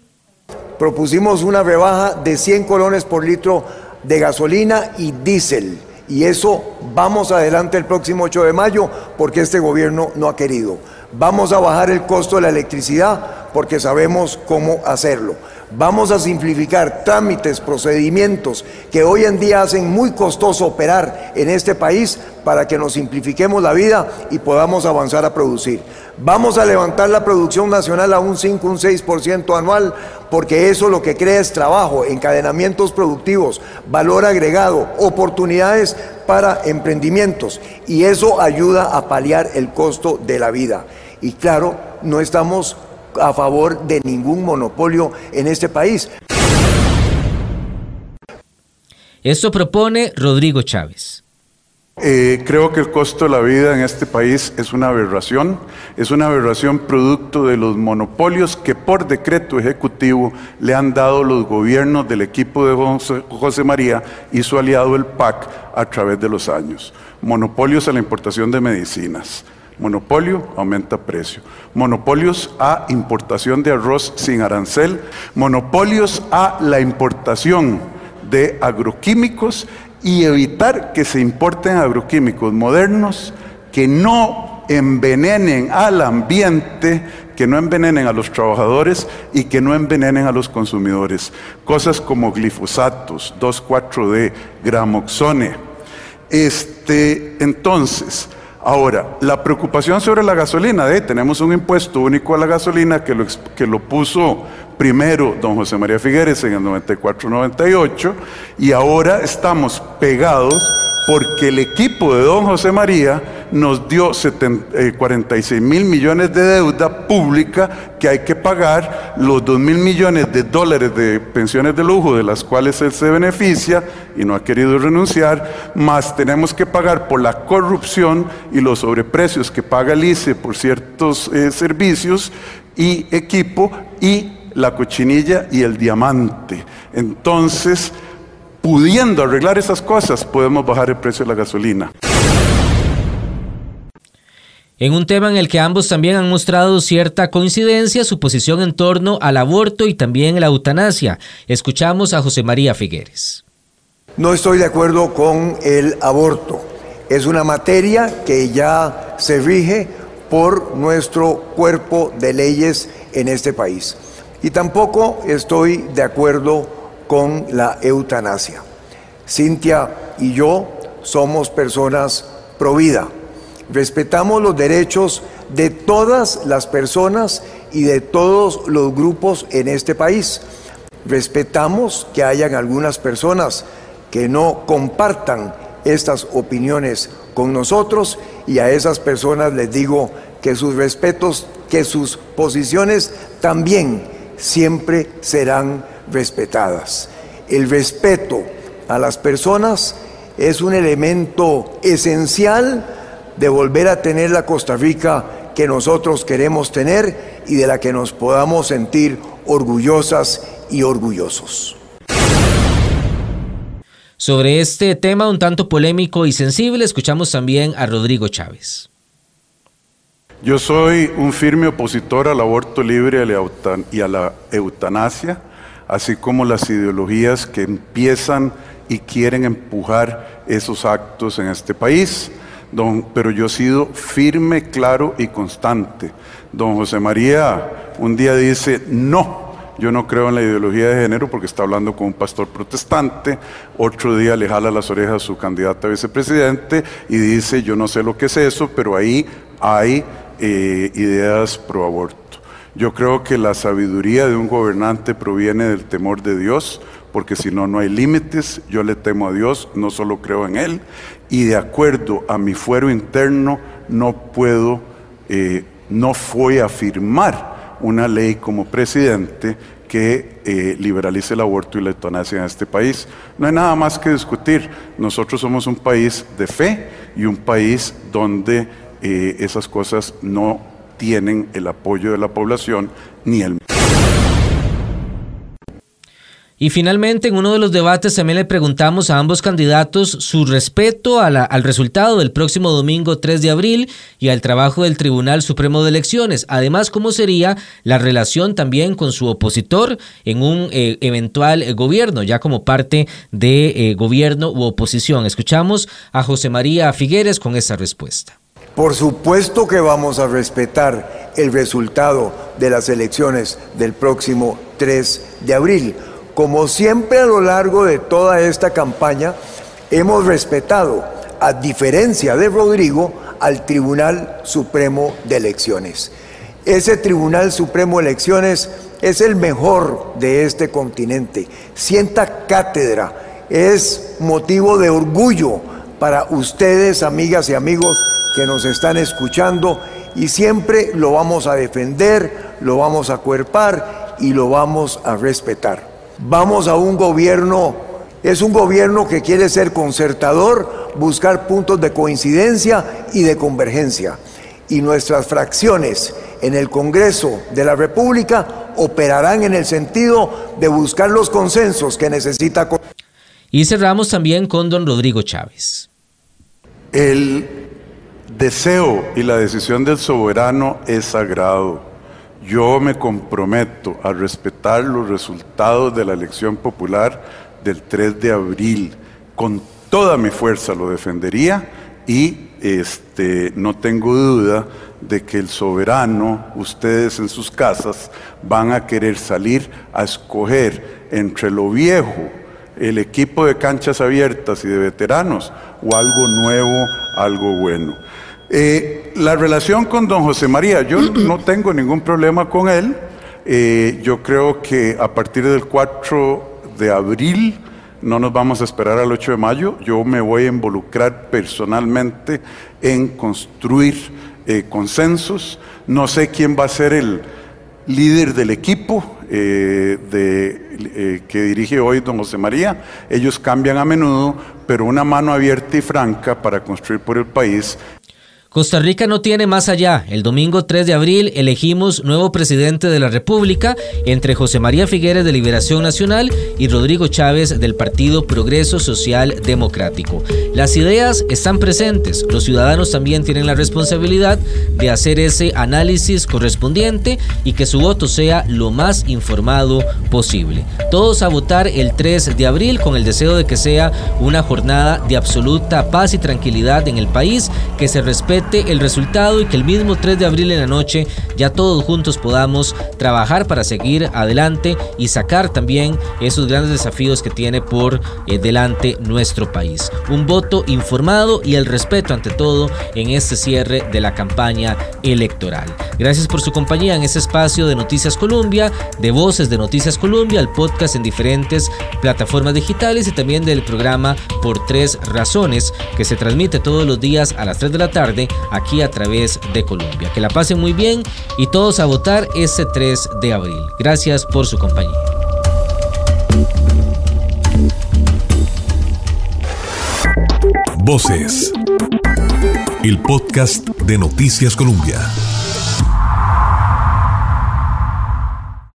Propusimos una rebaja de 100 colones por litro de gasolina y diésel. Y eso vamos adelante el próximo 8 de mayo porque este gobierno no ha querido. Vamos a bajar el costo de la electricidad porque sabemos cómo hacerlo. Vamos a simplificar trámites, procedimientos que hoy en día hacen muy costoso operar en este país para que nos simplifiquemos la vida y podamos avanzar a producir. Vamos a levantar la producción nacional a un 5, un 6% anual porque eso lo que crea es trabajo, encadenamientos productivos, valor agregado, oportunidades para emprendimientos y eso ayuda a paliar el costo de la vida. Y claro, no estamos a favor de ningún monopolio en este país. Esto propone Rodrigo Chávez. Eh, creo que el costo de la vida en este país es una aberración, es una aberración producto de los monopolios que por decreto ejecutivo le han dado los gobiernos del equipo de José María y su aliado el PAC a través de los años. Monopolios a la importación de medicinas, Monopolio aumenta precio. Monopolios a importación de arroz sin arancel. Monopolios a la importación de agroquímicos y evitar que se importen agroquímicos modernos que no envenenen al ambiente, que no envenenen a los trabajadores y que no envenenen a los consumidores. Cosas como glifosatos, 2,4-D, gramoxone. Este, entonces, Ahora, la preocupación sobre la gasolina, de, tenemos un impuesto único a la gasolina que lo, que lo puso primero don José María Figueres en el 94-98 y ahora estamos pegados porque el equipo de don José María nos dio 46 eh, mil millones de deuda pública que hay que pagar, los 2 mil millones de dólares de pensiones de lujo de las cuales él se beneficia y no ha querido renunciar, más tenemos que pagar por la corrupción y los sobreprecios que paga el ICE por ciertos eh, servicios y equipo y la cochinilla y el diamante. Entonces, pudiendo arreglar esas cosas, podemos bajar el precio de la gasolina. En un tema en el que ambos también han mostrado cierta coincidencia, su posición en torno al aborto y también la eutanasia. Escuchamos a José María Figueres. No estoy de acuerdo con el aborto. Es una materia que ya se rige por nuestro cuerpo de leyes en este país. Y tampoco estoy de acuerdo con la eutanasia. Cintia y yo somos personas pro vida. Respetamos los derechos de todas las personas y de todos los grupos en este país. Respetamos que hayan algunas personas que no compartan estas opiniones con nosotros y a esas personas les digo que sus respetos, que sus posiciones también siempre serán respetadas. El respeto a las personas es un elemento esencial de volver a tener la Costa Rica que nosotros queremos tener y de la que nos podamos sentir orgullosas y orgullosos. Sobre este tema un tanto polémico y sensible, escuchamos también a Rodrigo Chávez. Yo soy un firme opositor al aborto libre y a la eutanasia, así como las ideologías que empiezan y quieren empujar esos actos en este país. Don, pero yo he sido firme, claro y constante. Don José María un día dice, no, yo no creo en la ideología de género porque está hablando con un pastor protestante, otro día le jala las orejas a su candidata a vicepresidente y dice, yo no sé lo que es eso, pero ahí hay eh, ideas pro aborto. Yo creo que la sabiduría de un gobernante proviene del temor de Dios, porque si no, no hay límites. Yo le temo a Dios, no solo creo en Él, y de acuerdo a mi fuero interno, no puedo, eh, no voy a firmar una ley como presidente que eh, liberalice el aborto y la eutanasia en este país. No hay nada más que discutir. Nosotros somos un país de fe y un país donde eh, esas cosas no tienen el apoyo de la población ni el y finalmente, en uno de los debates también le preguntamos a ambos candidatos su respeto al resultado del próximo domingo 3 de abril y al trabajo del Tribunal Supremo de Elecciones. Además, cómo sería la relación también con su opositor en un eh, eventual eh, gobierno, ya como parte de eh, gobierno u oposición. Escuchamos a José María Figueres con esa respuesta. Por supuesto que vamos a respetar el resultado de las elecciones del próximo 3 de abril como siempre a lo largo de toda esta campaña, hemos respetado, a diferencia de Rodrigo, al Tribunal Supremo de Elecciones. Ese Tribunal Supremo de Elecciones es el mejor de este continente. Sienta cátedra, es motivo de orgullo para ustedes, amigas y amigos que nos están escuchando, y siempre lo vamos a defender, lo vamos a cuerpar y lo vamos a respetar. Vamos a un gobierno, es un gobierno que quiere ser concertador, buscar puntos de coincidencia y de convergencia. Y nuestras fracciones en el Congreso de la República operarán en el sentido de buscar los consensos que necesita. Y cerramos también con don Rodrigo Chávez. El deseo y la decisión del soberano es sagrado yo me comprometo a respetar los resultados de la elección popular del 3 de abril. Con toda mi fuerza lo defendería y este, no tengo duda de que el soberano, ustedes en sus casas, van a querer salir a escoger entre lo viejo, el equipo de canchas abiertas y de veteranos, o algo nuevo, algo bueno. Eh, la relación con don José María, yo no tengo ningún problema con él. Eh, yo creo que a partir del 4 de abril no nos vamos a esperar al 8 de mayo. Yo me voy a involucrar personalmente en construir eh, consensos. No sé quién va a ser el líder del equipo de, que dirige hoy don José María. Ellos cambian a menudo, pero una mano abierta y franca para construir por el país Costa Rica no tiene más allá. El domingo 3 de abril elegimos nuevo presidente de la República entre José María Figueres de Liberación Nacional y Rodrigo Chávez del Partido Progreso Social Democrático. Las ideas están presentes. Los ciudadanos también tienen la responsabilidad de hacer ese análisis correspondiente y que su voto sea lo más informado posible. Todos a votar el 3 de abril con el deseo de que sea una jornada de absoluta paz y tranquilidad en el país, que se respete el resultado y que el mismo 3 de abril en la noche ya todos juntos podamos trabajar para seguir adelante y sacar también esos grandes desafíos que tiene por eh, delante nuestro país. Un voto informado y el respeto ante todo en este cierre de la campaña electoral. Gracias por su compañía en este espacio de Noticias Colombia, de Voces de Noticias Colombia, el podcast en diferentes plataformas digitales y también del programa Por Tres Razones que se transmite todos los días a las 3 de la tarde aquí a través de Colombia. Que la pasen muy bien y todos a votar este 3 de abril. Gracias por su compañía. Voces. El podcast de Noticias Colombia.